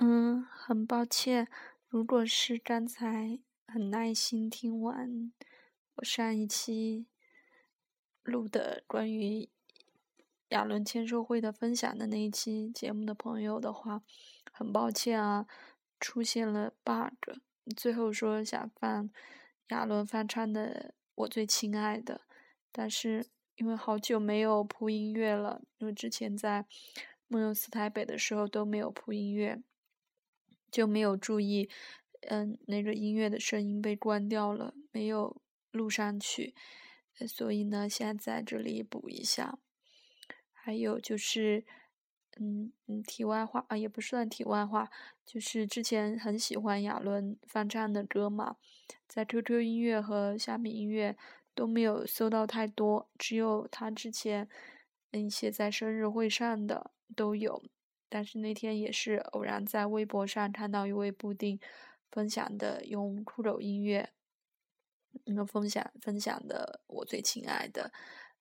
嗯，很抱歉，如果是刚才很耐心听完我上一期录的关于亚伦签售会的分享的那一期节目的朋友的话，很抱歉啊，出现了 bug。最后说想放亚伦翻唱的《我最亲爱的》，但是因为好久没有铺音乐了，因为之前在梦游斯台北的时候都没有铺音乐。就没有注意，嗯，那个音乐的声音被关掉了，没有录上去，所以呢，现在在这里补一下。还有就是，嗯嗯，题外话啊，也不算题外话，就是之前很喜欢亚伦翻唱的歌嘛，在 QQ 音乐和虾米音乐都没有搜到太多，只有他之前嗯写在生日会上的都有。但是那天也是偶然在微博上看到一位布丁分享的用酷狗音乐，那分享分享的我最亲爱的，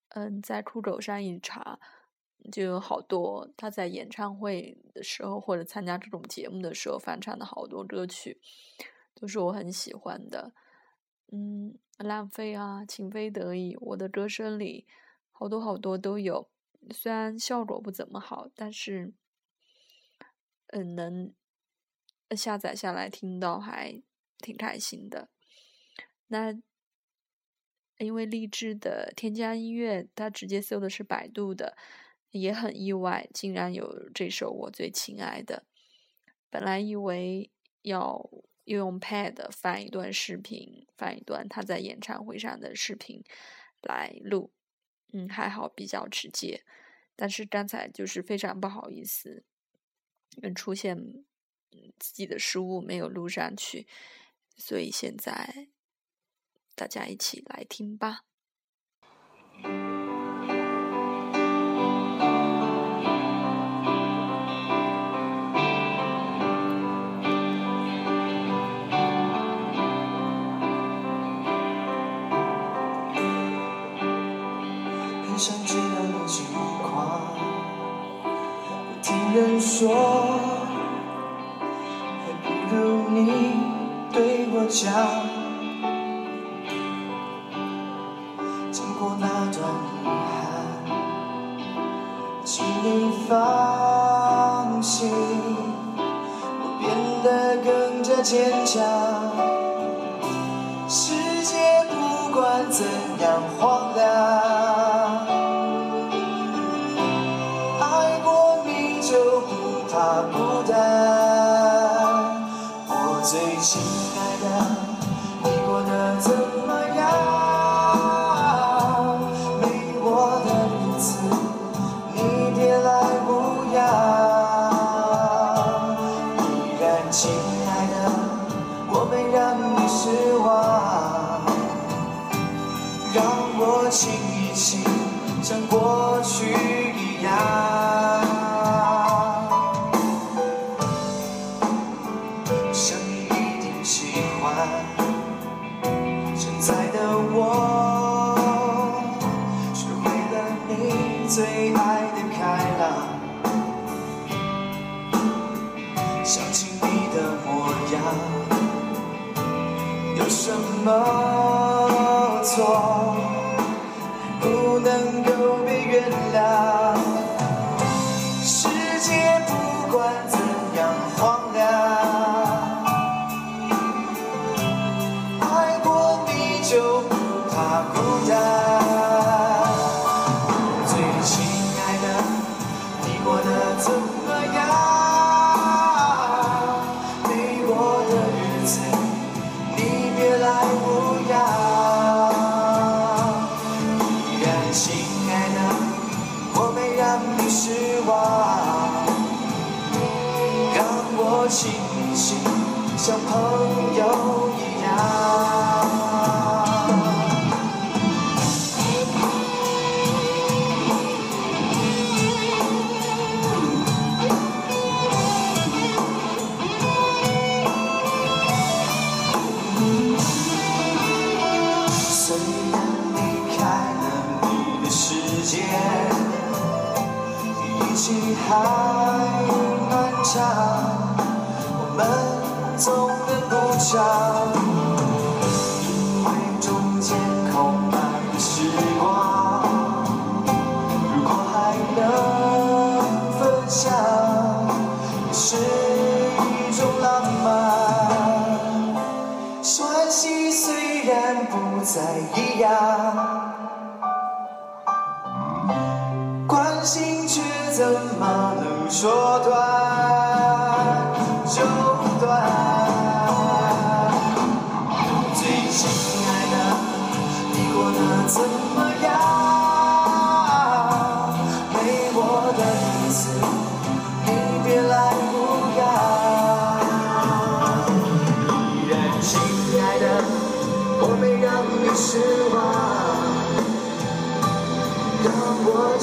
嗯，在酷狗上一查就有好多他在演唱会的时候或者参加这种节目的时候翻唱的好多歌曲，都是我很喜欢的，嗯，浪费啊，情非得已，我的歌声里好多好多都有，虽然效果不怎么好，但是。嗯，能下载下来听到还挺开心的。那因为励志的添加音乐，它直接搜的是百度的，也很意外，竟然有这首我最亲爱的。本来以为要用 Pad 翻一段视频，翻一段他在演唱会上的视频来录，嗯，还好比较直接。但是刚才就是非常不好意思。出现自己的失误没有录上去，所以现在大家一起来听吧。想知道的情况。听人说，你对我讲。经过那段遗憾，请你放心，我变得更加坚强。世界不管怎样荒凉。爱过你就不怕孤单，最亲爱的，你过得怎么样？没我的日子，你别来无恙。依然亲爱的，我没让你失望，让我亲一亲，像过去一样。现在的我，学会了你最爱的开朗。想起你的模样，有什么错？不能够被原谅。让你失望，让我清醒，像朋友一样。期还漫长，我们总能补偿。怀中间空白的时光，如果还能分享，也是一种浪漫。虽然不再一样。怎么能说断就断？最亲爱的，你过得怎么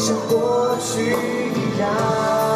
像过去一样。